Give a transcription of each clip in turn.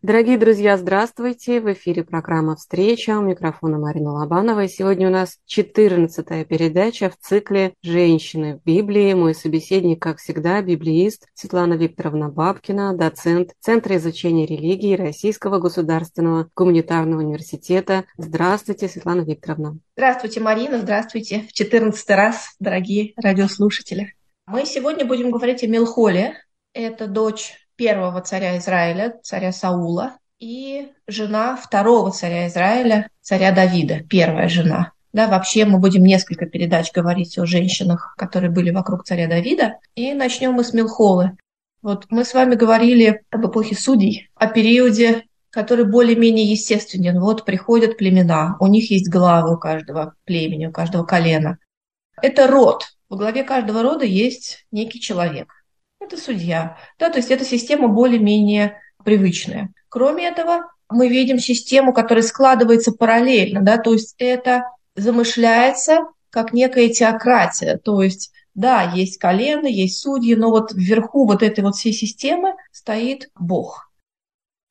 Дорогие друзья, здравствуйте! В эфире программа «Встреча». У микрофона Марина Лобанова. И сегодня у нас 14 передача в цикле «Женщины в Библии». Мой собеседник, как всегда, библеист Светлана Викторовна Бабкина, доцент Центра изучения религии Российского государственного гуманитарного университета. Здравствуйте, Светлана Викторовна. Здравствуйте, Марина. Здравствуйте в 14 раз, дорогие радиослушатели. Мы сегодня будем говорить о Мелхоле. Это дочь первого царя Израиля, царя Саула, и жена второго царя Израиля, царя Давида, первая жена. Да, вообще мы будем несколько передач говорить о женщинах, которые были вокруг царя Давида. И начнем мы с Милхолы. Вот мы с вами говорили об эпохе судей, о периоде, который более-менее естественен. Вот приходят племена, у них есть главы у каждого племени, у каждого колена. Это род. В главе каждого рода есть некий человек это судья. Да, то есть эта система более-менее привычная. Кроме этого, мы видим систему, которая складывается параллельно, да, то есть это замышляется как некая теократия, то есть да, есть колено, есть судьи, но вот вверху вот этой вот всей системы стоит Бог –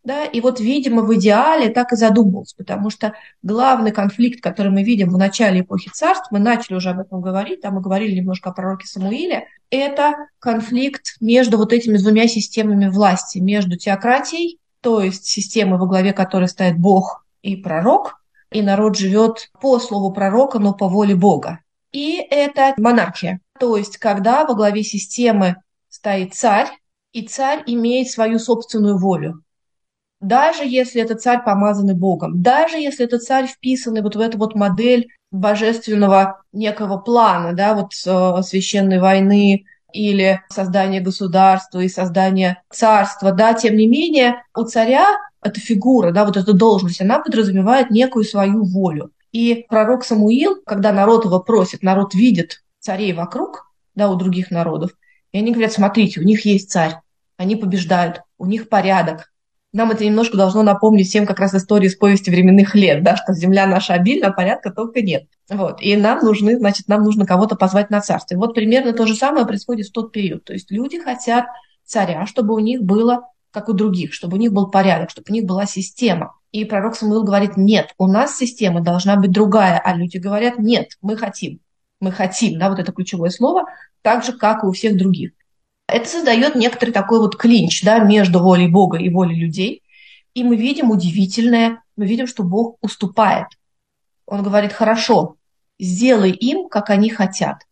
да, и вот, видимо, в идеале так и задумывался, потому что главный конфликт, который мы видим в начале эпохи царств, мы начали уже об этом говорить, там мы говорили немножко о пророке Самуиле, это конфликт между вот этими двумя системами власти, между теократией, то есть системой, во главе которой стоит Бог и пророк, и народ живет по слову пророка, но по воле Бога. И это монархия, то есть когда во главе системы стоит царь, и царь имеет свою собственную волю даже если это царь, помазанный Богом, даже если это царь, вписанный вот в эту вот модель божественного некого плана, да, вот э, священной войны или создания государства и создания царства, да, тем не менее у царя эта фигура, да, вот эта должность, она подразумевает некую свою волю. И пророк Самуил, когда народ его просит, народ видит царей вокруг, да, у других народов, и они говорят, смотрите, у них есть царь, они побеждают, у них порядок, нам это немножко должно напомнить всем как раз историю с повести временных лет, да, что земля наша обильна, а порядка только нет. Вот. И нам нужны, значит, нам нужно кого-то позвать на царство. Вот примерно то же самое происходит в тот период. То есть люди хотят царя, чтобы у них было как у других, чтобы у них был порядок, чтобы у них была система. И пророк Самуил говорит, нет, у нас система должна быть другая, а люди говорят, нет, мы хотим, мы хотим, да, вот это ключевое слово, так же, как и у всех других. Это создает некоторый такой вот клинч да, между волей Бога и волей людей. И мы видим удивительное, мы видим, что Бог уступает. Он говорит, хорошо, сделай им, как они хотят.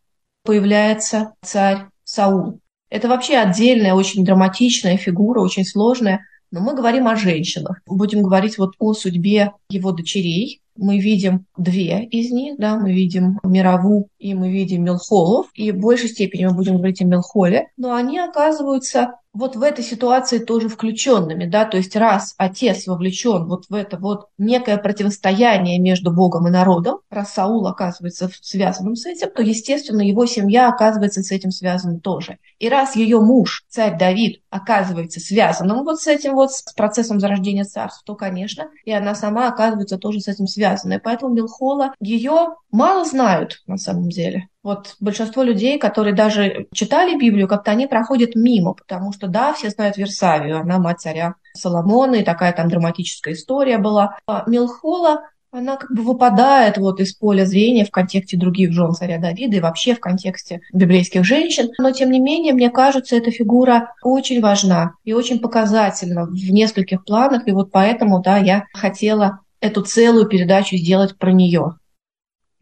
Появляется царь Саул. Это вообще отдельная, очень драматичная фигура, очень сложная. Но мы говорим о женщинах. Будем говорить вот о судьбе его дочерей мы видим две из них, да, мы видим Мирову и мы видим Мелхолов, и в большей степени мы будем говорить о Мелхоле, но они оказываются вот в этой ситуации тоже включенными, да, то есть раз отец вовлечен вот в это вот некое противостояние между Богом и народом, раз Саул оказывается связанным с этим, то, естественно, его семья оказывается с этим связана тоже. И раз ее муж, царь Давид, оказывается связанным вот с этим вот, с процессом зарождения царства, то, конечно, и она сама оказывается тоже с этим связанной. Поэтому Милхола, ее мало знают на самом деле. Вот большинство людей, которые даже читали Библию, как-то они проходят мимо, потому что, да, все знают Версавию, она мать царя Соломона, и такая там драматическая история была. А Милхола, она как бы выпадает вот из поля зрения в контексте других жен царя Давида и вообще в контексте библейских женщин. Но, тем не менее, мне кажется, эта фигура очень важна и очень показательна в нескольких планах. И вот поэтому, да, я хотела эту целую передачу сделать про нее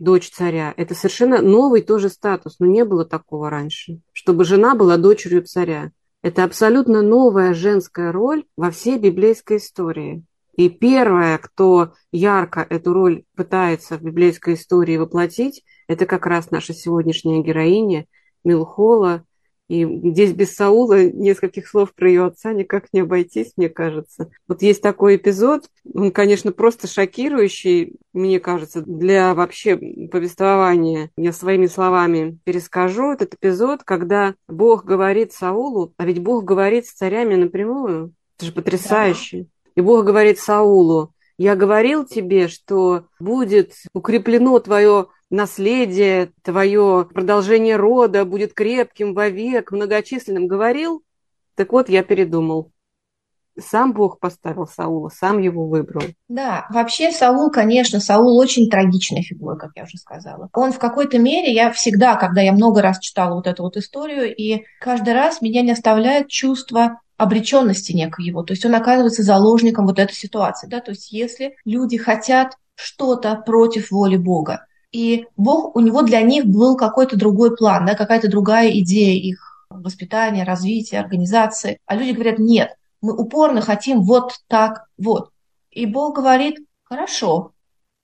дочь царя. Это совершенно новый тоже статус, но не было такого раньше, чтобы жена была дочерью царя. Это абсолютно новая женская роль во всей библейской истории. И первая, кто ярко эту роль пытается в библейской истории воплотить, это как раз наша сегодняшняя героиня Милхола, и здесь без Саула нескольких слов про ее отца никак не обойтись, мне кажется. Вот есть такой эпизод, он, конечно, просто шокирующий, мне кажется, для вообще повествования. Я своими словами перескажу этот эпизод, когда Бог говорит Саулу, а ведь Бог говорит с царями напрямую. Это же потрясающе. Да. И Бог говорит Саулу, я говорил тебе, что будет укреплено твое наследие твое, продолжение рода будет крепким вовек, многочисленным. Говорил? Так вот, я передумал. сам Бог поставил Саула, сам его выбрал. Да, вообще Саул, конечно, Саул очень трагичная фигура, как я уже сказала. Он в какой-то мере, я всегда, когда я много раз читала вот эту вот историю, и каждый раз меня не оставляет чувство обреченности некоего. То есть он оказывается заложником вот этой ситуации. Да? То есть если люди хотят что-то против воли Бога, и Бог, у него для них был какой-то другой план, да, какая-то другая идея их воспитания, развития, организации. А люди говорят, нет, мы упорно хотим вот так вот. И Бог говорит, хорошо.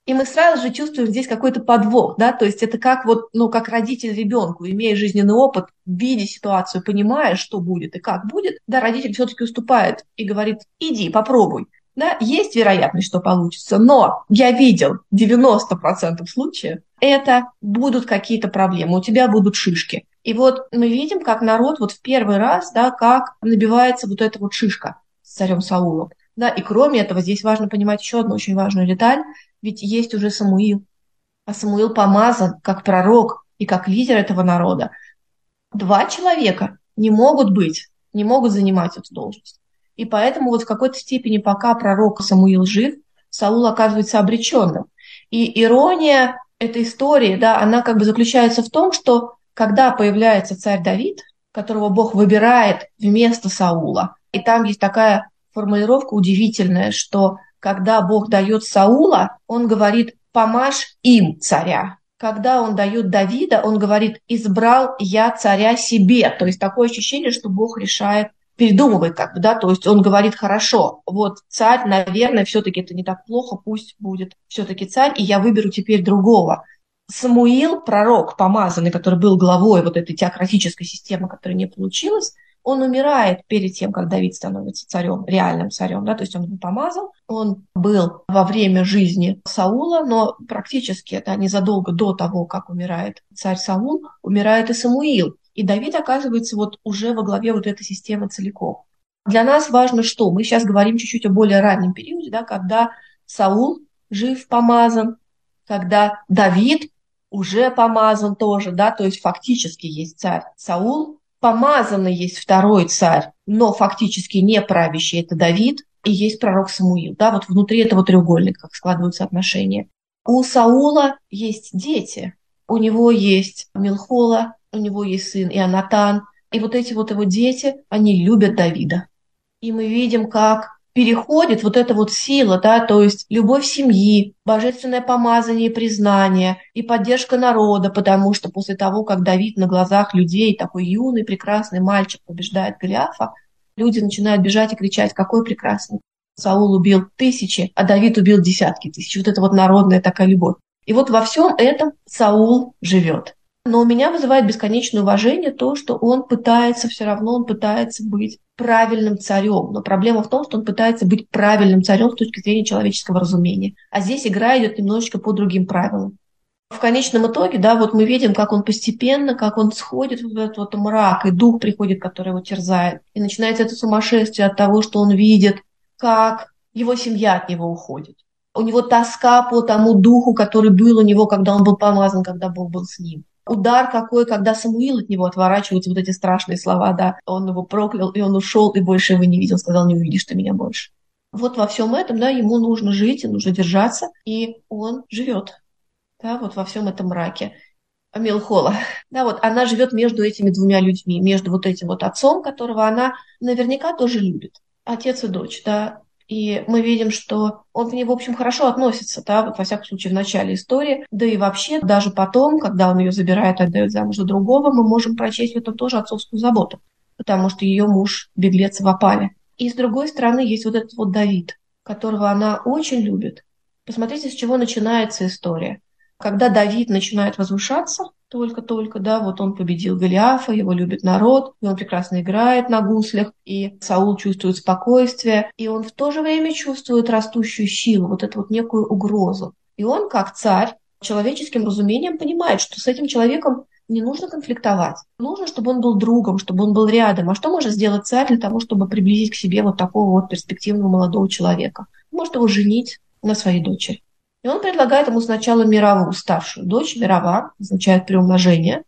И мы сразу же чувствуем здесь какой-то подвох, да, то есть это как вот, ну, как родитель ребенку, имея жизненный опыт, видя ситуацию, понимая, что будет и как будет, да, родитель все-таки уступает и говорит, иди, попробуй. Да, есть вероятность, что получится, но я видел 90% случаев, это будут какие-то проблемы, у тебя будут шишки. И вот мы видим, как народ вот в первый раз, да, как набивается вот эта вот шишка с царем Саулом. Да, и кроме этого, здесь важно понимать еще одну очень важную деталь, ведь есть уже Самуил. А Самуил помазан как пророк и как лидер этого народа. Два человека не могут быть, не могут занимать эту должность. И поэтому вот в какой-то степени, пока пророк Самуил жив, Саул оказывается обреченным. И ирония этой истории, да, она как бы заключается в том, что когда появляется царь Давид, которого Бог выбирает вместо Саула, и там есть такая формулировка удивительная, что когда Бог дает Саула, он говорит «помажь им царя». Когда он дает Давида, он говорит «избрал я царя себе». То есть такое ощущение, что Бог решает передумывает как бы, да, то есть он говорит, хорошо, вот царь, наверное, все-таки это не так плохо, пусть будет все-таки царь, и я выберу теперь другого. Самуил, пророк, помазанный, который был главой вот этой теократической системы, которая не получилась, он умирает перед тем, как Давид становится царем, реальным царем, да, то есть он его помазал, он был во время жизни Саула, но практически это незадолго до того, как умирает царь Саул, умирает и Самуил. И Давид оказывается вот уже во главе вот этой системы целиком. Для нас важно что? Мы сейчас говорим чуть-чуть о более раннем периоде, да, когда Саул жив, помазан, когда Давид уже помазан тоже, да, то есть фактически есть царь Саул, помазанный есть второй царь, но фактически не правящий, это Давид, и есть пророк Самуил, да, вот внутри этого треугольника как складываются отношения. У Саула есть дети, у него есть Милхола, у него есть сын Ионатан, и вот эти вот его дети, они любят Давида. И мы видим, как переходит вот эта вот сила, да, то есть любовь семьи, божественное помазание и признание, и поддержка народа, потому что после того, как Давид на глазах людей, такой юный, прекрасный мальчик побеждает Голиафа, люди начинают бежать и кричать, какой прекрасный. Саул убил тысячи, а Давид убил десятки тысяч. Вот это вот народная такая любовь. И вот во всем этом Саул живет. Но у меня вызывает бесконечное уважение то, что он пытается, все равно он пытается быть правильным царем. Но проблема в том, что он пытается быть правильным царем с точки зрения человеческого разумения. А здесь игра идет немножечко по другим правилам. В конечном итоге, да, вот мы видим, как он постепенно, как он сходит в этот вот мрак, и дух приходит, который его терзает. И начинается это сумасшествие от того, что он видит, как его семья от него уходит. У него тоска по тому духу, который был у него, когда он был помазан, когда Бог был с ним удар какой, когда Самуил от него отворачиваются вот эти страшные слова, да, он его проклял, и он ушел, и больше его не видел, сказал, не увидишь ты меня больше. Вот во всем этом, да, ему нужно жить, и нужно держаться, и он живет, да, вот во всем этом мраке. Милхола, да, вот она живет между этими двумя людьми, между вот этим вот отцом, которого она наверняка тоже любит, отец и дочь, да, и мы видим, что он к ней, в общем, хорошо относится, да, во всяком случае, в начале истории. Да и вообще, даже потом, когда он ее забирает отдает замуж за другого, мы можем прочесть в этом тоже отцовскую заботу, потому что ее муж беглец в опале. И с другой стороны, есть вот этот вот Давид, которого она очень любит. Посмотрите, с чего начинается история. Когда Давид начинает возвышаться, только-только, да, вот он победил Голиафа, его любит народ, и он прекрасно играет на гуслях, и Саул чувствует спокойствие, и он в то же время чувствует растущую силу, вот эту вот некую угрозу. И он, как царь, человеческим разумением понимает, что с этим человеком не нужно конфликтовать. Нужно, чтобы он был другом, чтобы он был рядом. А что может сделать царь для того, чтобы приблизить к себе вот такого вот перспективного молодого человека? Может его женить на своей дочери. И он предлагает ему сначала мировую старшую дочь. Мирова означает приумножение,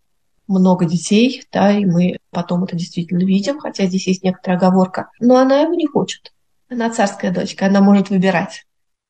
много детей, да, и мы потом это действительно видим, хотя здесь есть некоторая оговорка. Но она его не хочет. Она царская дочка, она может выбирать.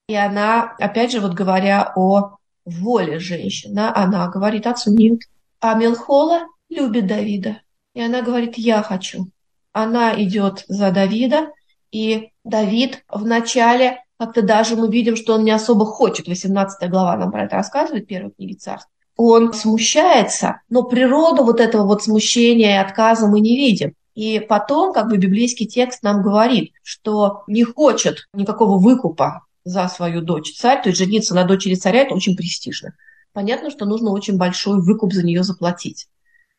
И она, опять же, вот говоря о воле женщины, она говорит отцу нет. А Мелхола любит Давида. И она говорит, я хочу. Она идет за Давида, и Давид вначале как-то даже мы видим, что он не особо хочет. 18 глава нам про это рассказывает, первой книги царств. Он смущается, но природу вот этого вот смущения и отказа мы не видим. И потом, как бы библейский текст нам говорит, что не хочет никакого выкупа за свою дочь царь, то есть жениться на дочери царя – это очень престижно. Понятно, что нужно очень большой выкуп за нее заплатить.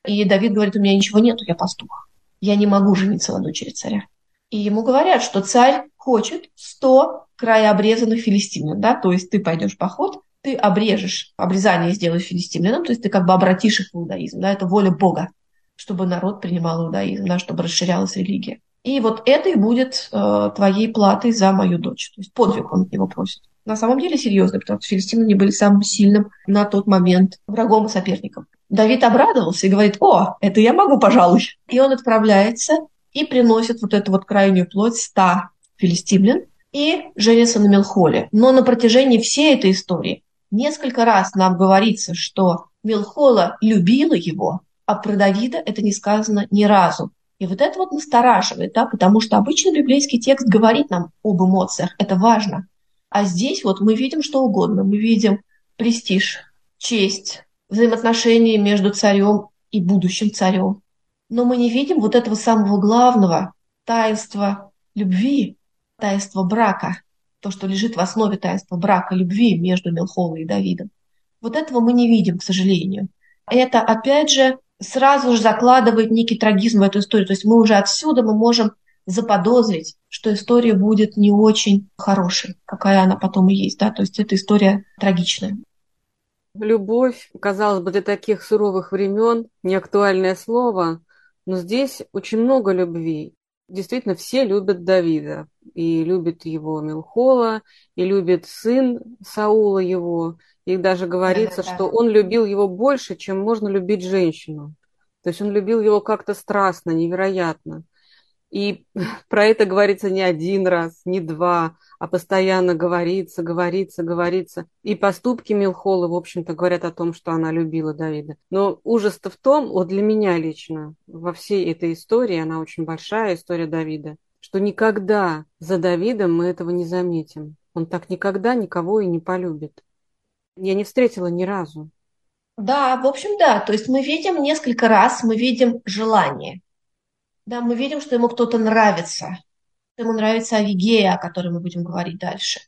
И Давид говорит, у меня ничего нету, я пастух. Я не могу жениться на дочери царя. И ему говорят, что царь хочет 100 краеобрезанных филистимлян, да, то есть ты пойдешь в поход, ты обрежешь, обрезание сделаешь филистимлянам, то есть ты как бы обратишь их в иудаизм, да, это воля Бога, чтобы народ принимал иудаизм, да, чтобы расширялась религия. И вот это и будет э, твоей платой за мою дочь. То есть подвиг он его просит. На самом деле серьезно, потому что филистимляне были самым сильным на тот момент врагом и соперником. Давид обрадовался и говорит, о, это я могу, пожалуй. И он отправляется и приносит вот эту вот крайнюю плоть ста филистимлян и женится на Мелхоле. Но на протяжении всей этой истории несколько раз нам говорится, что Мелхола любила его, а про Давида это не сказано ни разу. И вот это вот настораживает, да, потому что обычно библейский текст говорит нам об эмоциях, это важно. А здесь вот мы видим что угодно. Мы видим престиж, честь, взаимоотношения между царем и будущим царем. Но мы не видим вот этого самого главного таинства любви, таинства брака, то, что лежит в основе таинства брака, любви между Мелхолой и Давидом. Вот этого мы не видим, к сожалению. Это, опять же, сразу же закладывает некий трагизм в эту историю. То есть мы уже отсюда мы можем заподозрить, что история будет не очень хорошей, какая она потом и есть. Да? То есть эта история трагичная. Любовь, казалось бы, для таких суровых времен не актуальное слово, но здесь очень много любви. Действительно, все любят Давида. И любит его Милхола, и любит сын Саула его. И даже говорится, да, да, да. что он любил его больше, чем можно любить женщину. То есть он любил его как-то страстно, невероятно. И про это говорится не один раз, не два, а постоянно говорится, говорится, говорится. И поступки Милхолы, в общем-то, говорят о том, что она любила Давида. Но ужас-то в том, вот для меня лично, во всей этой истории, она очень большая, история Давида, что никогда за Давидом мы этого не заметим. Он так никогда никого и не полюбит. Я не встретила ни разу. Да, в общем, да. То есть мы видим несколько раз, мы видим желание. Да, мы видим, что ему кто-то нравится. Ему нравится Авигея, о которой мы будем говорить дальше.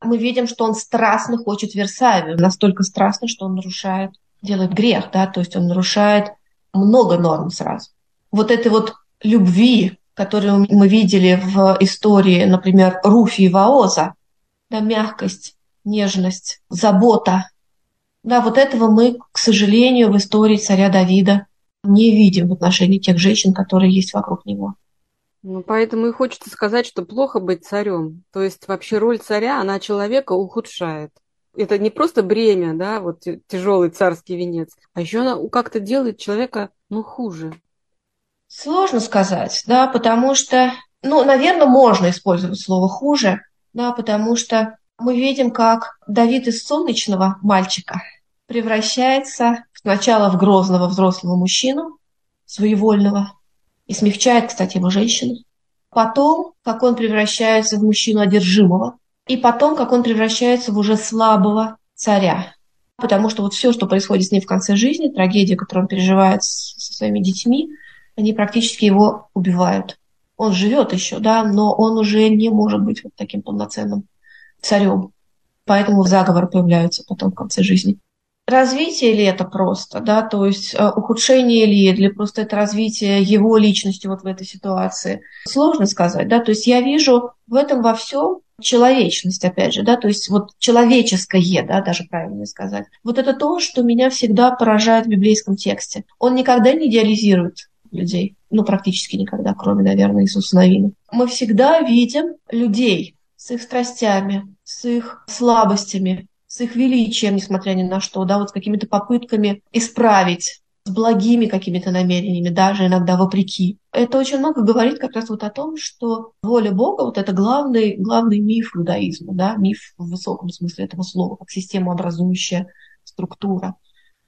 Мы видим, что он страстно хочет Версавию, настолько страстно, что он нарушает, делает грех, да, то есть он нарушает много норм сразу. Вот этой вот любви, которую мы видели в истории, например, Руфи и Ваоза, да, мягкость, нежность, забота. Да, вот этого мы, к сожалению, в истории царя Давида не видим в отношении тех женщин, которые есть вокруг него. Ну, поэтому и хочется сказать, что плохо быть царем. То есть вообще роль царя, она человека ухудшает. Это не просто бремя, да, вот тяжелый царский венец, а еще она как-то делает человека, ну, хуже. Сложно сказать, да, потому что, ну, наверное, можно использовать слово хуже, да, потому что мы видим, как Давид из солнечного мальчика превращается сначала в грозного взрослого мужчину, своевольного, и смягчает, кстати, его женщину. Потом, как он превращается в мужчину одержимого. И потом, как он превращается в уже слабого царя. Потому что вот все, что происходит с ним в конце жизни, трагедия, которую он переживает со своими детьми, они практически его убивают. Он живет еще, да, но он уже не может быть вот таким полноценным царем. Поэтому заговоры появляются потом в конце жизни развитие ли это просто, да, то есть э, ухудшение ли, или просто это развитие его личности вот в этой ситуации. Сложно сказать, да, то есть я вижу в этом во всем человечность, опять же, да, то есть вот человеческое, да, даже правильно сказать. Вот это то, что меня всегда поражает в библейском тексте. Он никогда не идеализирует людей, ну, практически никогда, кроме, наверное, Иисуса Навина. Мы всегда видим людей с их страстями, с их слабостями, с их величием, несмотря ни на что, да, вот с какими-то попытками исправить с благими какими-то намерениями, даже иногда вопреки. Это очень много говорит как раз вот о том, что воля Бога, вот это главный, главный миф иудаизма, да, миф в высоком смысле этого слова, как системообразующая структура.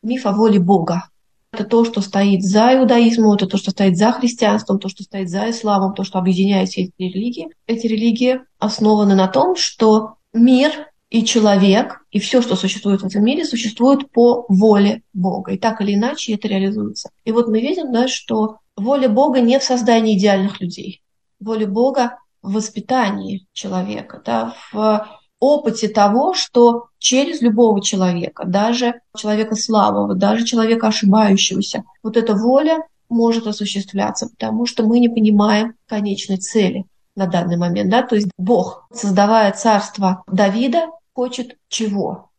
Миф о воле Бога. Это то, что стоит за иудаизмом, это то, что стоит за христианством, то, что стоит за исламом, то, что объединяет все эти религии. Эти религии основаны на том, что мир и человек, и все, что существует в этом мире, существует по воле Бога. И так или иначе это реализуется. И вот мы видим, да, что воля Бога не в создании идеальных людей. Воля Бога в воспитании человека, да, в опыте того, что через любого человека, даже человека слабого, даже человека ошибающегося, вот эта воля может осуществляться, потому что мы не понимаем конечной цели на данный момент. Да? То есть Бог, создавая царство Давида, хочет чего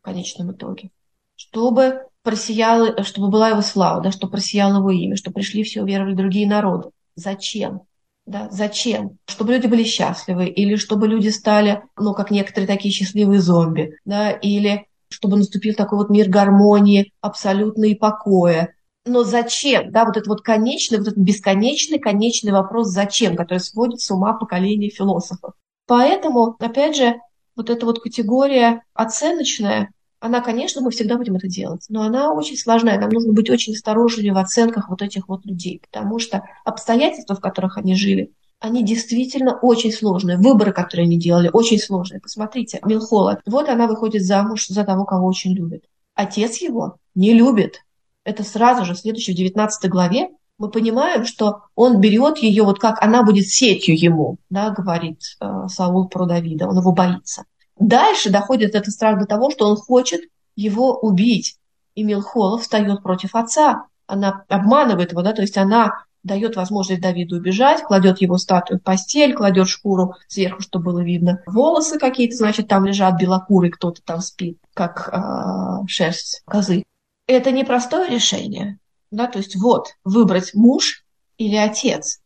в конечном итоге? Чтобы просияло, чтобы была его слава, да, чтобы просияло его имя, чтобы пришли все, уверовали другие народы. Зачем? Да, зачем? Чтобы люди были счастливы, или чтобы люди стали, ну, как некоторые такие счастливые зомби, да, или чтобы наступил такой вот мир гармонии, абсолютной покоя. Но зачем? Да, вот это вот конечный, вот этот бесконечный, конечный вопрос «зачем?», который сводит с ума поколение философов. Поэтому, опять же, вот эта вот категория оценочная, она, конечно, мы всегда будем это делать, но она очень сложная. Нам нужно быть очень осторожными в оценках вот этих вот людей, потому что обстоятельства, в которых они жили, они действительно очень сложные. Выборы, которые они делали, очень сложные. Посмотрите, Милхола, вот она выходит замуж за того, кого очень любит. Отец его не любит. Это сразу же, следующий в 19 главе, мы понимаем, что он берет ее, вот как она будет сетью ему, да, говорит э, Саул про Давида, он его боится. Дальше доходит этот страх до того, что он хочет его убить. И Милхола встает против отца. Она обманывает его, да, то есть она дает возможность Давиду убежать, кладет его статую в постель, кладет шкуру сверху, чтобы было видно. Волосы какие-то, значит, там лежат белокурый, кто-то там спит, как э, шерсть козы. Это непростое решение. Да, то есть вот, выбрать муж или отец.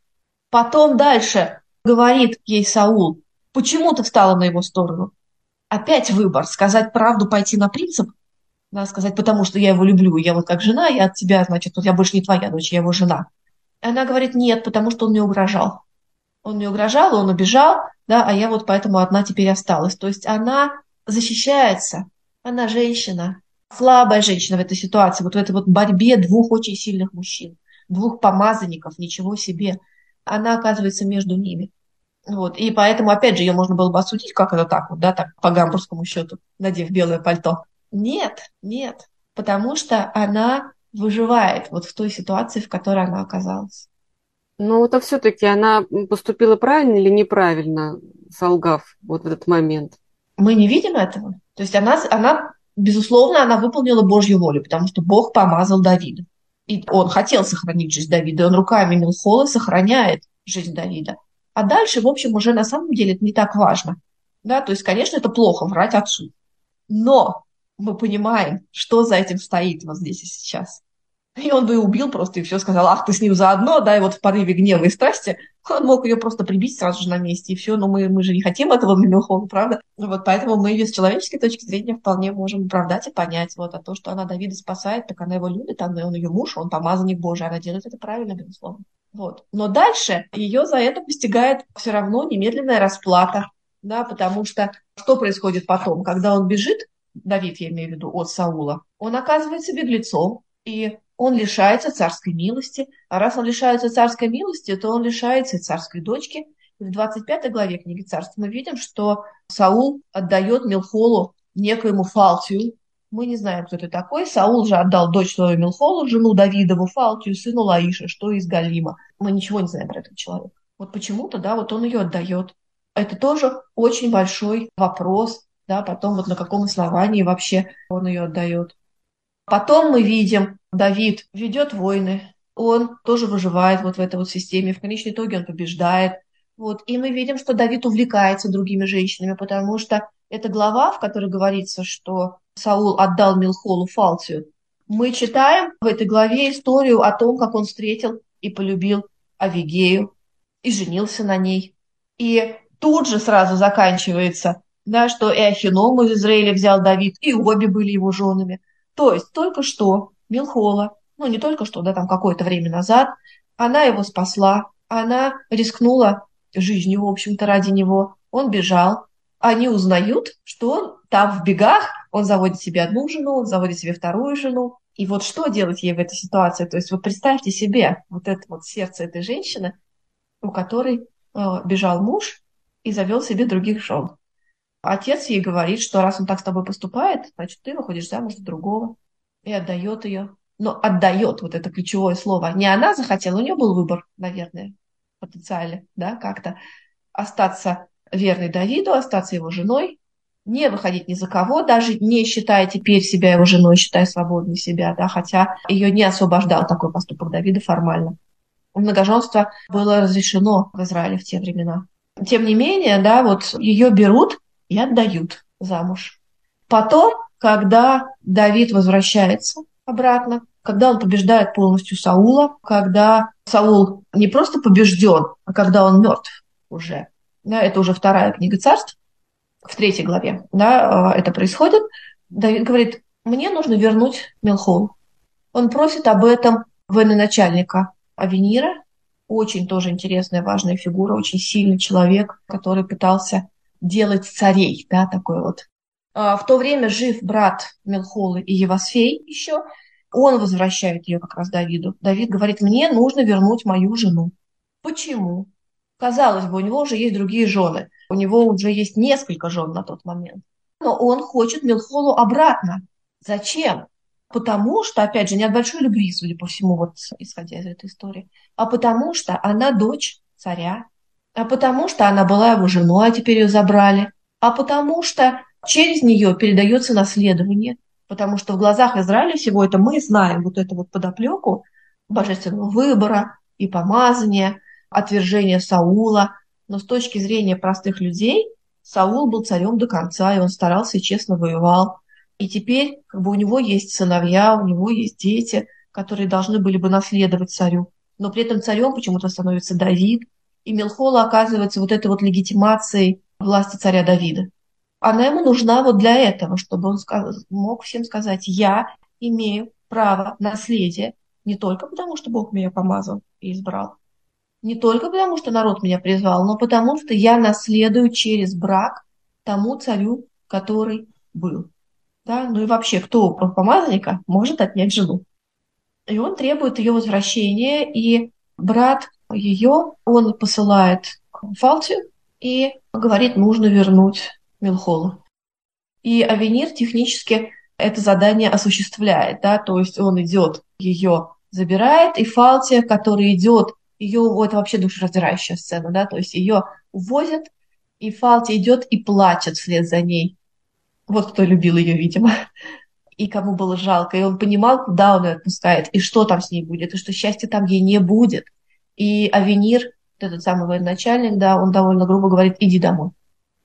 Потом дальше говорит ей Саул, почему ты встала на его сторону? опять выбор, сказать правду, пойти на принцип, да, сказать, потому что я его люблю, я вот как жена, я от тебя, значит, вот я больше не твоя дочь, я его жена. И она говорит, нет, потому что он мне угрожал. Он мне угрожал, он убежал, да, а я вот поэтому одна теперь осталась. То есть она защищается, она женщина, слабая женщина в этой ситуации, вот в этой вот борьбе двух очень сильных мужчин, двух помазанников, ничего себе. Она оказывается между ними. Вот. И поэтому, опять же, ее можно было бы осудить, как это так вот, да, так по гамбургскому счету, надев белое пальто. Нет, нет, потому что она выживает вот в той ситуации, в которой она оказалась. Ну, это все-таки она поступила правильно или неправильно, солгав вот в этот момент? Мы не видим этого. То есть она, она безусловно, она выполнила Божью волю, потому что Бог помазал Давида. И он хотел сохранить жизнь Давида, он руками Милхола сохраняет жизнь Давида. А дальше, в общем, уже на самом деле это не так важно. Да, то есть, конечно, это плохо врать отцу. Но мы понимаем, что за этим стоит вот здесь и сейчас. И он бы убил просто, и все сказал, ах, ты с ним заодно, да, и вот в порыве гнева и страсти он мог ее просто прибить сразу же на месте, и все, но мы, мы же не хотим этого для Милхова, правда? Вот поэтому мы ее с человеческой точки зрения вполне можем оправдать и понять, вот, а то, что она Давида спасает, так она его любит, она, он ее муж, он помазанник Божий, она делает это правильно, безусловно. Вот. Но дальше ее за это постигает все равно немедленная расплата, да, потому что что происходит потом, когда он бежит, Давид, я имею в виду, от Саула, он оказывается беглецом, и он лишается царской милости. А раз он лишается царской милости, то он лишается царской дочки. И в 25 главе книги царства мы видим, что Саул отдает Милхолу некоему Фалтию. Мы не знаем, кто это такой. Саул же отдал дочь свою Милхолу, жену Давидову, Фалтию, сыну Лаиша, что из Галима. Мы ничего не знаем про этого человека. Вот почему-то, да, вот он ее отдает. Это тоже очень большой вопрос, да, потом вот на каком основании вообще он ее отдает. Потом мы видим, Давид ведет войны, он тоже выживает вот в этой вот системе, в конечном итоге он побеждает. Вот. И мы видим, что Давид увлекается другими женщинами, потому что это глава, в которой говорится, что Саул отдал Милхолу Фалтию. Мы читаем в этой главе историю о том, как он встретил и полюбил Авигею и женился на ней. И тут же сразу заканчивается, да, что и Ахиному из Израиля взял Давид, и обе были его женами. То есть только что Милхола ну, не только что, да, там какое-то время назад, она его спасла, она рискнула жизнью, в общем-то, ради него. Он бежал. Они узнают, что он там в бегах, он заводит себе одну жену, он заводит себе вторую жену. И вот что делать ей в этой ситуации? То есть вот представьте себе вот это вот сердце этой женщины, у которой э, бежал муж и завел себе других жен. Отец ей говорит, что раз он так с тобой поступает, значит, ты выходишь замуж за другого. И отдает ее. Но отдает, вот это ключевое слово. Не она захотела, у нее был выбор, наверное, потенциально, да, как-то остаться верной Давиду, остаться его женой, не выходить ни за кого, даже не считая теперь себя его женой, считая свободной себя, да, хотя ее не освобождал такой поступок Давида формально. Многоженство было разрешено в Израиле в те времена. Тем не менее, да, вот ее берут и отдают замуж. Потом, когда Давид возвращается обратно, когда он побеждает полностью Саула, когда Саул не просто побежден, а когда он мертв уже. Да, это уже вторая книга царств, в третьей главе да, это происходит. Давид говорит, мне нужно вернуть Милхол. Он просит об этом военачальника Авенира, очень тоже интересная, важная фигура, очень сильный человек, который пытался делать царей, да, такой вот. А в то время жив брат Мелхолы и Евасфей еще, он возвращает ее как раз Давиду. Давид говорит, мне нужно вернуть мою жену. Почему? Казалось бы, у него уже есть другие жены. У него уже есть несколько жен на тот момент. Но он хочет Милхолу обратно. Зачем? Потому что, опять же, не от большой любви, судя по всему, вот исходя из этой истории, а потому что она дочь царя, а потому что она была его женой, а теперь ее забрали, а потому что через нее передается наследование, потому что в глазах Израиля всего это мы знаем вот эту вот подоплеку божественного выбора и помазания, отвержения Саула. Но с точки зрения простых людей, Саул был царем до конца, и он старался и честно воевал. И теперь как бы у него есть сыновья, у него есть дети, которые должны были бы наследовать царю. Но при этом царем почему-то становится Давид. И Мелхола оказывается вот этой вот легитимацией власти царя Давида она ему нужна вот для этого, чтобы он мог всем сказать, я имею право наследия не только потому, что Бог меня помазал и избрал, не только потому, что народ меня призвал, но потому, что я наследую через брак тому царю, который был. Да? Ну и вообще, кто у помазанника может отнять жену? И он требует ее возвращения, и брат ее, он посылает к Фалтию и говорит, нужно вернуть Милхола. И Авенир технически это задание осуществляет, да, то есть он идет, ее забирает, и Фалтия, который идет, ее, вот вообще душераздирающая сцена, да, то есть ее увозят, и Фалтия идет и плачет вслед за ней. Вот кто любил ее, видимо, и кому было жалко, и он понимал, куда он ее отпускает, и что там с ней будет, и что счастья там ей не будет. И Авенир, этот самый военачальник, да, он довольно грубо говорит, иди домой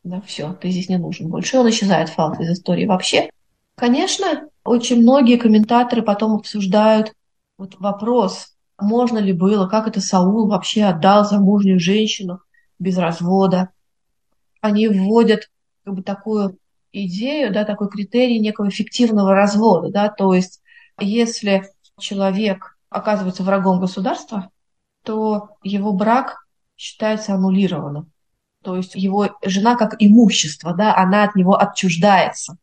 да, все, ты здесь не нужен больше. И он исчезает, Фалк, из истории вообще. Конечно, очень многие комментаторы потом обсуждают вот вопрос, можно ли было, как это Саул вообще отдал замужнюю женщину без развода. Они вводят как бы такую идею, да, такой критерий некого фиктивного развода, да, то есть если человек оказывается врагом государства, то его брак считается аннулированным. То есть его жена как имущество, да, она от него отчуждается.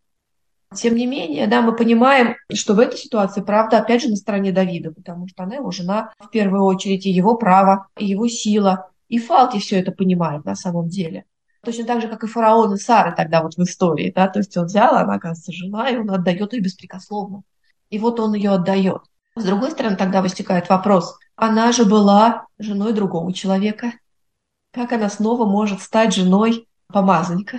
Тем не менее, да, мы понимаем, что в этой ситуации правда опять же на стороне Давида, потому что она его жена в первую очередь, и его право, и его сила. И Фалти все это понимает на самом деле. Точно так же, как и фараон и Сара тогда вот в истории, да, то есть он взял, она, оказывается, жена, и он отдает ее беспрекословно. И вот он ее отдает. С другой стороны, тогда возникает вопрос, она же была женой другого человека, как она снова может стать женой помазанника?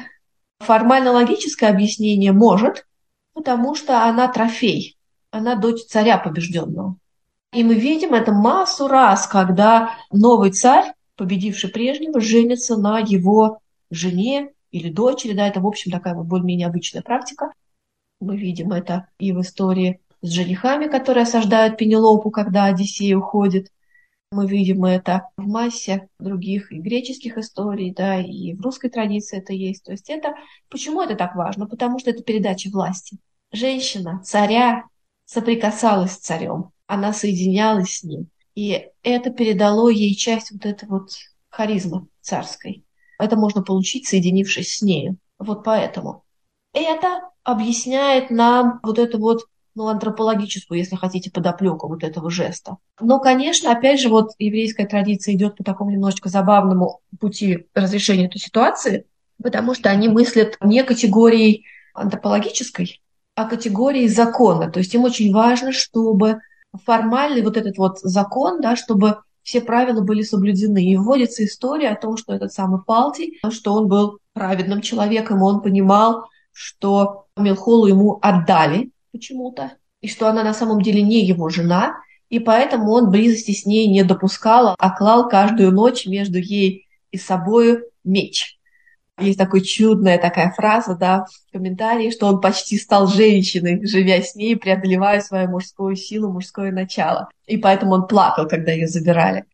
Формально-логическое объяснение может, потому что она трофей, она дочь царя побежденного. И мы видим это массу раз, когда новый царь, победивший прежнего, женится на его жене или дочери. Да, это, в общем, такая вот более-менее обычная практика. Мы видим это и в истории с женихами, которые осаждают Пенелопу, когда Одиссей уходит. Мы видим это в массе других и греческих историй, да, и в русской традиции это есть. То есть это... Почему это так важно? Потому что это передача власти. Женщина, царя, соприкасалась с царем. она соединялась с ним. И это передало ей часть вот этой вот харизмы царской. Это можно получить, соединившись с нею. Вот поэтому. Это объясняет нам вот эту вот ну, антропологическую, если хотите, подоплеку вот этого жеста. Но, конечно, опять же, вот еврейская традиция идет по такому немножечко забавному пути разрешения этой ситуации, потому что они мыслят не категорией антропологической, а категорией закона. То есть им очень важно, чтобы формальный вот этот вот закон, да, чтобы все правила были соблюдены. И вводится история о том, что этот самый Палтий, что он был праведным человеком, он понимал, что Милхолу ему отдали почему-то, и что она на самом деле не его жена, и поэтому он близости с ней не допускал, а клал каждую ночь между ей и собою меч. Есть такая чудная такая фраза, да, в комментарии, что он почти стал женщиной, живя с ней, преодолевая свою мужскую силу, мужское начало. И поэтому он плакал, когда ее забирали.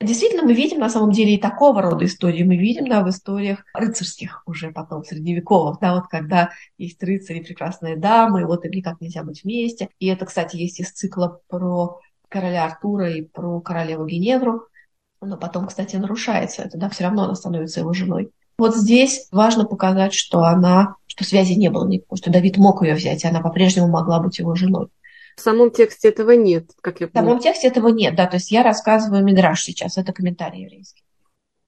Действительно, мы видим на самом деле и такого рода истории. Мы видим, да, в историях рыцарских уже потом, средневековых, да, вот когда есть рыцари, прекрасные дамы, и вот им никак нельзя быть вместе. И это, кстати, есть из цикла про короля Артура и про королеву Геневру. Но потом, кстати, нарушается это, да, все равно она становится его женой. Вот здесь важно показать, что она, что связи не было никакой, что Давид мог ее взять, и она по-прежнему могла быть его женой. В самом тексте этого нет, как я понимаю. В самом тексте этого нет, да, то есть я рассказываю Мидраш сейчас, это комментарий еврейский.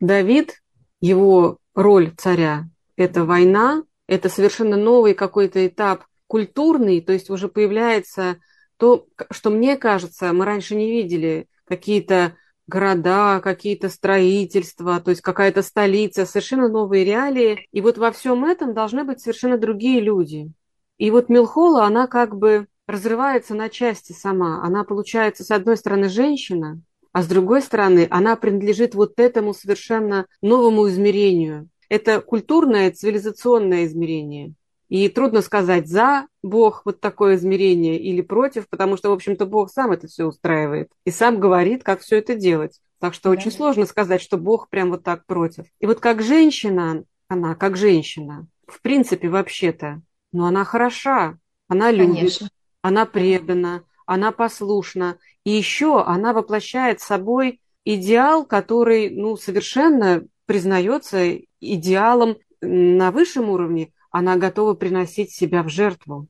Давид, его роль царя – это война, это совершенно новый какой-то этап культурный, то есть уже появляется то, что мне кажется, мы раньше не видели, какие-то города, какие-то строительства, то есть какая-то столица, совершенно новые реалии. И вот во всем этом должны быть совершенно другие люди. И вот Милхола, она как бы разрывается на части сама. Она получается, с одной стороны, женщина, а с другой стороны, она принадлежит вот этому совершенно новому измерению. Это культурное, цивилизационное измерение. И трудно сказать, за Бог вот такое измерение или против, потому что, в общем-то, Бог сам это все устраивает и сам говорит, как все это делать. Так что да. очень сложно сказать, что Бог прям вот так против. И вот как женщина, она как женщина, в принципе, вообще-то, но она хороша, она любит, Конечно. Она предана, она послушна. И еще она воплощает собой идеал, который, ну, совершенно признается идеалом на высшем уровне, она готова приносить себя в жертву.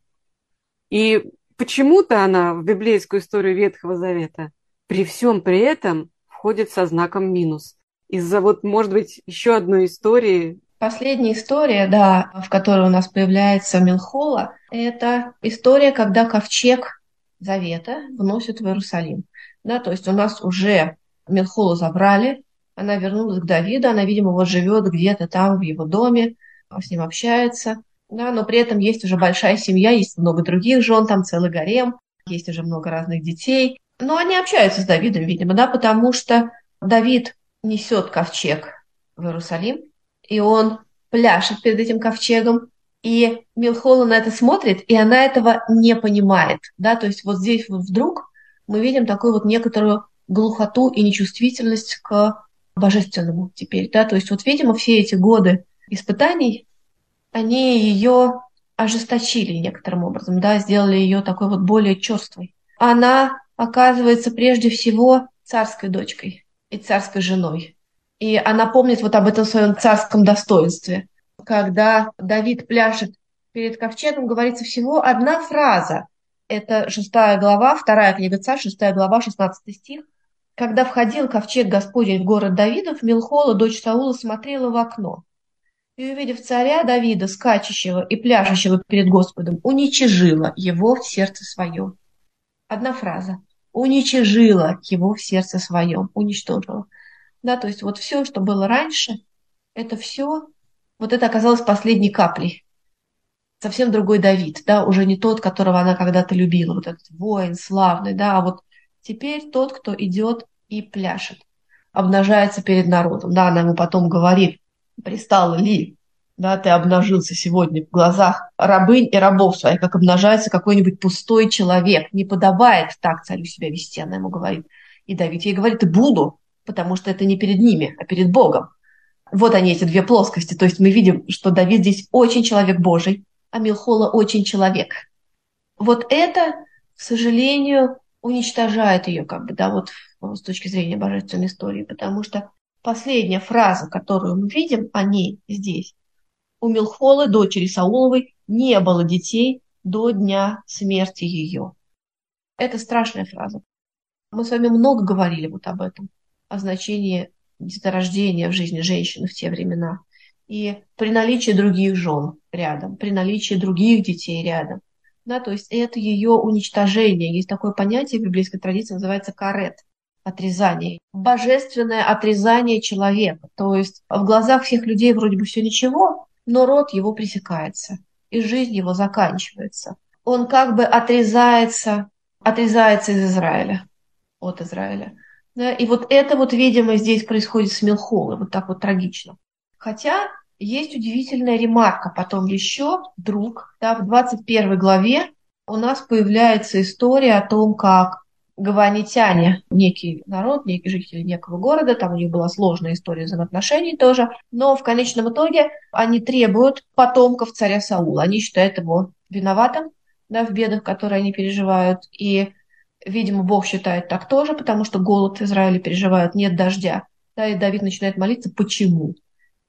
И почему-то она в библейскую историю Ветхого Завета при всем при этом входит со знаком минус. Из-за вот, может быть, еще одной истории. Последняя история, да, в которой у нас появляется Милхола, это история, когда ковчег Завета вносят в Иерусалим. Да, то есть у нас уже Милхолу забрали, она вернулась к Давиду, она, видимо, вот живет где-то там в его доме, с ним общается, да, но при этом есть уже большая семья, есть много других жен, там целый гарем, есть уже много разных детей. Но они общаются с Давидом, видимо, да, потому что Давид несет ковчег в Иерусалим, и он пляшет перед этим ковчегом, и Милхола на это смотрит, и она этого не понимает, да, то есть вот здесь вдруг мы видим такую вот некоторую глухоту и нечувствительность к божественному теперь, да, то есть вот, видимо, все эти годы испытаний, они ее ожесточили некоторым образом, да, сделали ее такой вот более черствой. Она оказывается прежде всего царской дочкой и царской женой. И она помнит вот об этом своем царском достоинстве. Когда Давид пляшет перед ковчегом, говорится всего одна фраза. Это шестая глава, вторая книга царь, шестая глава, шестнадцатый стих. Когда входил ковчег Господень в город Давидов, Милхола, дочь Саула, смотрела в окно и, увидев царя Давида, скачущего и пляшущего перед Господом, уничижила его в сердце своем. Одна фраза. Уничижила его в сердце своем, уничтожила. Да, то есть вот все, что было раньше, это все, вот это оказалось последней каплей. Совсем другой Давид, да, уже не тот, которого она когда-то любила, вот этот воин славный, да, а вот теперь тот, кто идет и пляшет, обнажается перед народом, да, она ему потом говорит, пристало ли, да, ты обнажился сегодня в глазах рабынь и рабов своих, как обнажается какой-нибудь пустой человек. Не подобает так царю себя вести, она ему говорит. И Давид ей говорит, и буду, потому что это не перед ними, а перед Богом. Вот они, эти две плоскости. То есть мы видим, что Давид здесь очень человек Божий, а Милхола очень человек. Вот это, к сожалению, уничтожает ее, как бы, да, вот с точки зрения божественной истории, потому что последняя фраза, которую мы видим о ней здесь, у Милхолы, дочери Сауловой, не было детей до дня смерти ее. Это страшная фраза. Мы с вами много говорили вот об этом, о значении деторождения в жизни женщины в те времена. И при наличии других жен рядом, при наличии других детей рядом. Да, то есть это ее уничтожение. Есть такое понятие в библейской традиции, называется карет отрезание, божественное отрезание человека. То есть в глазах всех людей вроде бы все ничего, но род его пресекается, и жизнь его заканчивается. Он как бы отрезается, отрезается из Израиля, от Израиля. Да? И вот это вот, видимо, здесь происходит с Милхолой, вот так вот трагично. Хотя есть удивительная ремарка потом еще, друг, да, в 21 главе у нас появляется история о том, как гаванитяне, некий народ, некие жители некого города, там у них была сложная история взаимоотношений тоже, но в конечном итоге они требуют потомков царя Саула. Они считают его виноватым да, в бедах, которые они переживают. И, видимо, Бог считает так тоже, потому что голод в Израиле переживают, нет дождя. Да, и Давид начинает молиться, почему?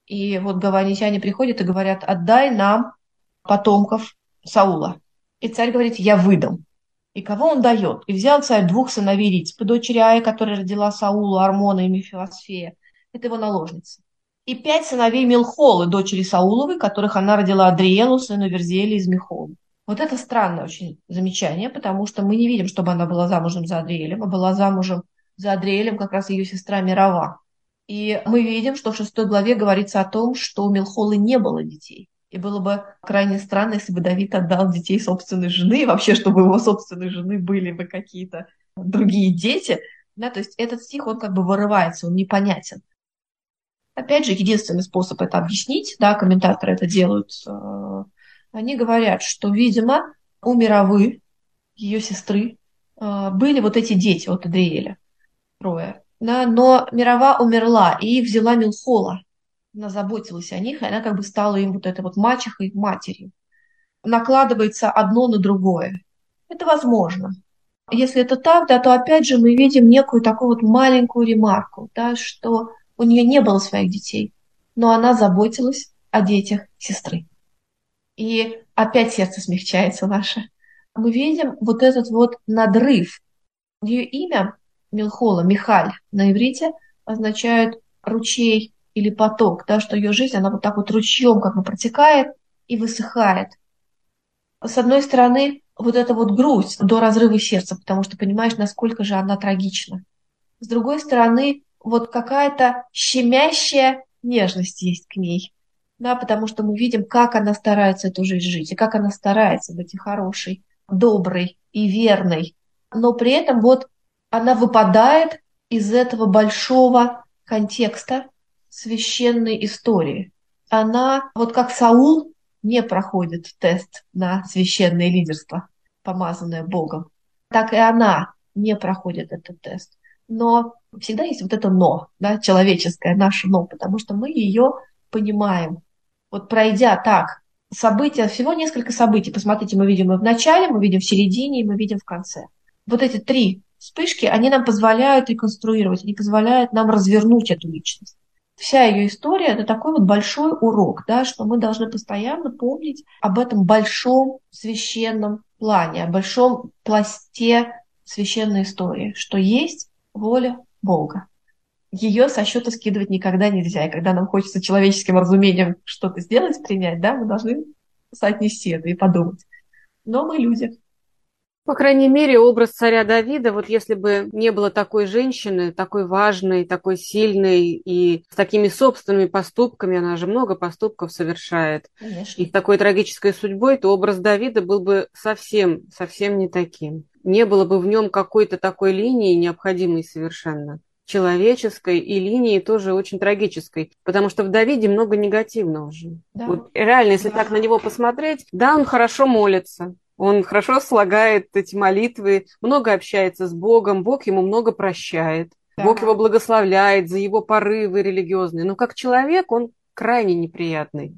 И вот гаванитяне приходят и говорят, отдай нам потомков Саула. И царь говорит, я выдам. И кого он дает? И взял царь двух сыновей Рицпы, дочери Ая, которая родила Саула, Армона и Мефилосфея. Это его наложница. И пять сыновей Милхолы, дочери Сауловой, которых она родила Адриелу, сыну Верзели из Михола. Вот это странное очень замечание, потому что мы не видим, чтобы она была замужем за Адриэлем, а была замужем за Адриэлем как раз ее сестра Мирова. И мы видим, что в шестой главе говорится о том, что у Милхолы не было детей. И было бы крайне странно, если бы Давид отдал детей собственной жены, и вообще, чтобы его собственной жены были бы какие-то другие дети. Да, то есть этот стих, он как бы вырывается, он непонятен. Опять же, единственный способ это объяснить, да, комментаторы это делают, э, они говорят, что, видимо, у Мировы, ее сестры, э, были вот эти дети от Адриэля, трое. Да, но Мирова умерла, и взяла Милхола, она заботилась о них, и она как бы стала им вот этой вот мачехой, матерью. Накладывается одно на другое. Это возможно. Если это так, да, то опять же мы видим некую такую вот маленькую ремарку, да, что у нее не было своих детей, но она заботилась о детях сестры. И опять сердце смягчается наше. Мы видим вот этот вот надрыв. Ее имя Милхола, Михаль на иврите означает ручей или поток, да, что ее жизнь, она вот так вот ручьем как бы протекает и высыхает. С одной стороны, вот эта вот грусть до разрыва сердца, потому что понимаешь, насколько же она трагична. С другой стороны, вот какая-то щемящая нежность есть к ней, да, потому что мы видим, как она старается эту жизнь жить, и как она старается быть и хорошей, доброй и верной. Но при этом вот она выпадает из этого большого контекста, священной истории. Она, вот как Саул, не проходит тест на священное лидерство, помазанное Богом, так и она не проходит этот тест. Но всегда есть вот это «но», да, человеческое наше «но», потому что мы ее понимаем. Вот пройдя так события, всего несколько событий, посмотрите, мы видим и в начале, мы видим в середине, и мы видим в конце. Вот эти три вспышки, они нам позволяют реконструировать, они позволяют нам развернуть эту личность вся ее история – это такой вот большой урок, да, что мы должны постоянно помнить об этом большом священном плане, о большом пласте священной истории, что есть воля Бога. Ее со счета скидывать никогда нельзя. И когда нам хочется человеческим разумением что-то сделать, принять, да, мы должны соотнести это и подумать. Но мы люди. По крайней мере, образ царя Давида, вот если бы не было такой женщины, такой важной, такой сильной и с такими собственными поступками, она же много поступков совершает, Конечно. и с такой трагической судьбой, то образ Давида был бы совсем, совсем не таким. Не было бы в нем какой-то такой линии необходимой совершенно человеческой и линии тоже очень трагической, потому что в Давиде много негативного же. Да. Вот реально, если да. так на него посмотреть, да, он хорошо молится, он хорошо слагает эти молитвы, много общается с Богом, Бог ему много прощает, да. Бог его благословляет за его порывы религиозные. Но как человек он крайне неприятный.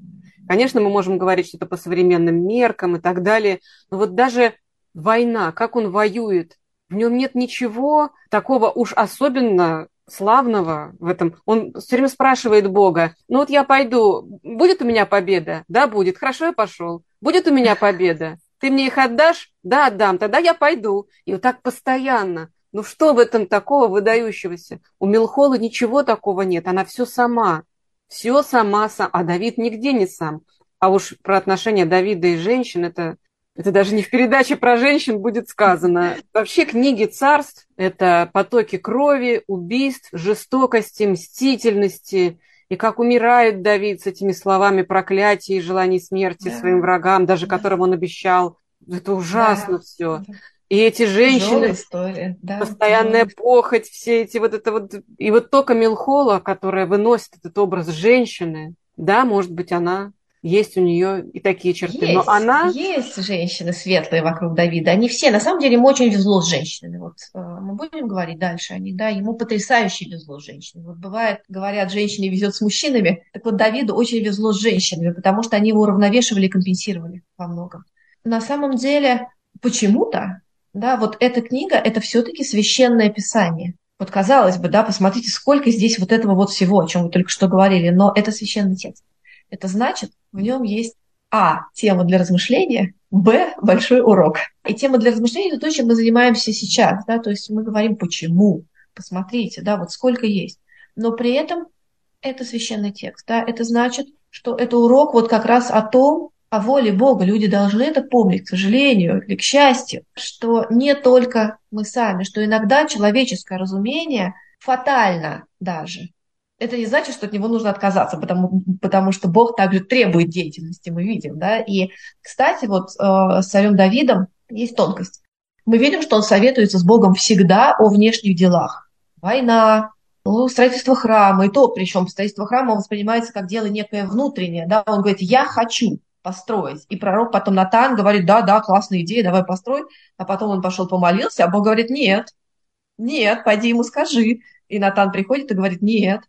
Конечно, мы можем говорить, что это по современным меркам и так далее, но вот даже война, как он воюет в нем нет ничего такого уж особенно славного в этом. Он все время спрашивает Бога, ну вот я пойду, будет у меня победа? Да, будет. Хорошо, я пошел. Будет у меня победа? Ты мне их отдашь? Да, отдам. Тогда я пойду. И вот так постоянно. Ну что в этом такого выдающегося? У Милхолы ничего такого нет. Она все сама. Все сама, сам. А Давид нигде не сам. А уж про отношения Давида и женщин это это даже не в передаче про женщин будет сказано. Вообще книги царств – это потоки крови, убийств, жестокости, мстительности. И как умирает Давид с этими словами проклятия и желаний смерти да. своим врагам, даже да. которым он обещал. Это ужасно да. все. И эти женщины, да, постоянная тяжелая. похоть, все эти вот это вот... И вот только Милхола, которая выносит этот образ женщины, да, может быть, она есть у нее и такие черты. Есть, но она... есть женщины светлые вокруг Давида. Они все, на самом деле, ему очень везло с женщинами. Вот э, мы будем говорить дальше о них, да, ему потрясающе везло с женщинами. Вот бывает, говорят, женщине везет с мужчинами, так вот Давиду очень везло с женщинами, потому что они его уравновешивали и компенсировали во многом. На самом деле, почему-то, да, вот эта книга, это все-таки священное писание. Вот казалось бы, да, посмотрите, сколько здесь вот этого вот всего, о чем вы только что говорили, но это священный текст. Это значит, в нем есть а. Тема для размышления, Б. Большой урок. И тема для размышления – это то, чем мы занимаемся сейчас. Да? То есть мы говорим «почему?», посмотрите, да, вот сколько есть. Но при этом это священный текст. Да? Это значит, что это урок вот как раз о том, о воле Бога. Люди должны это помнить, к сожалению или к счастью, что не только мы сами, что иногда человеческое разумение фатально даже это не значит, что от него нужно отказаться, потому, потому что Бог также требует деятельности, мы видим, да. И, кстати, вот э, с царем Давидом есть тонкость. Мы видим, что он советуется с Богом всегда о внешних делах. Война, ну, строительство храма, и то, причем строительство храма воспринимается как дело некое внутреннее, да, он говорит, я хочу построить. И пророк потом Натан говорит, да, да, классная идея, давай построй. А потом он пошел помолился, а Бог говорит, нет, нет, пойди ему скажи. И Натан приходит и говорит, нет,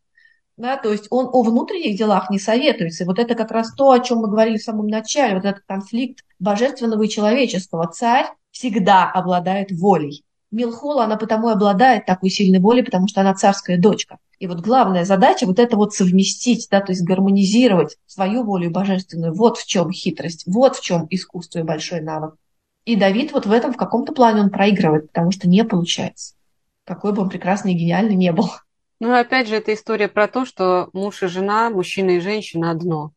да, то есть он о внутренних делах не советуется. И вот это как раз то, о чем мы говорили в самом начале, вот этот конфликт божественного и человеческого. Царь всегда обладает волей. Милхола, она потому и обладает такой сильной волей, потому что она царская дочка. И вот главная задача вот это вот совместить, да, то есть гармонизировать свою волю божественную. Вот в чем хитрость, вот в чем искусство и большой навык. И Давид вот в этом в каком-то плане он проигрывает, потому что не получается. Какой бы он прекрасный и гениальный не был. Ну, опять же, это история про то, что муж и жена, мужчина и женщина одно.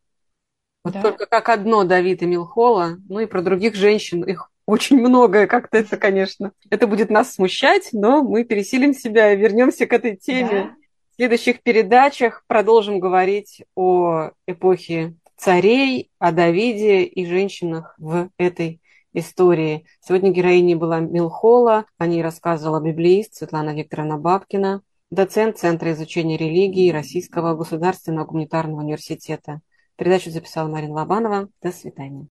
Вот да. только как одно Давид и Милхола, ну и про других женщин, их очень много, как-то это, конечно, это будет нас смущать, но мы пересилим себя и вернемся к этой теме. Да. В следующих передачах продолжим говорить о эпохе царей, о Давиде и женщинах в этой истории. Сегодня героиней была Милхола, о ней рассказывала библеист Светлана Викторовна Бабкина доцент Центра изучения религии Российского государственного гуманитарного университета. Передачу записала Марина Лобанова. До свидания.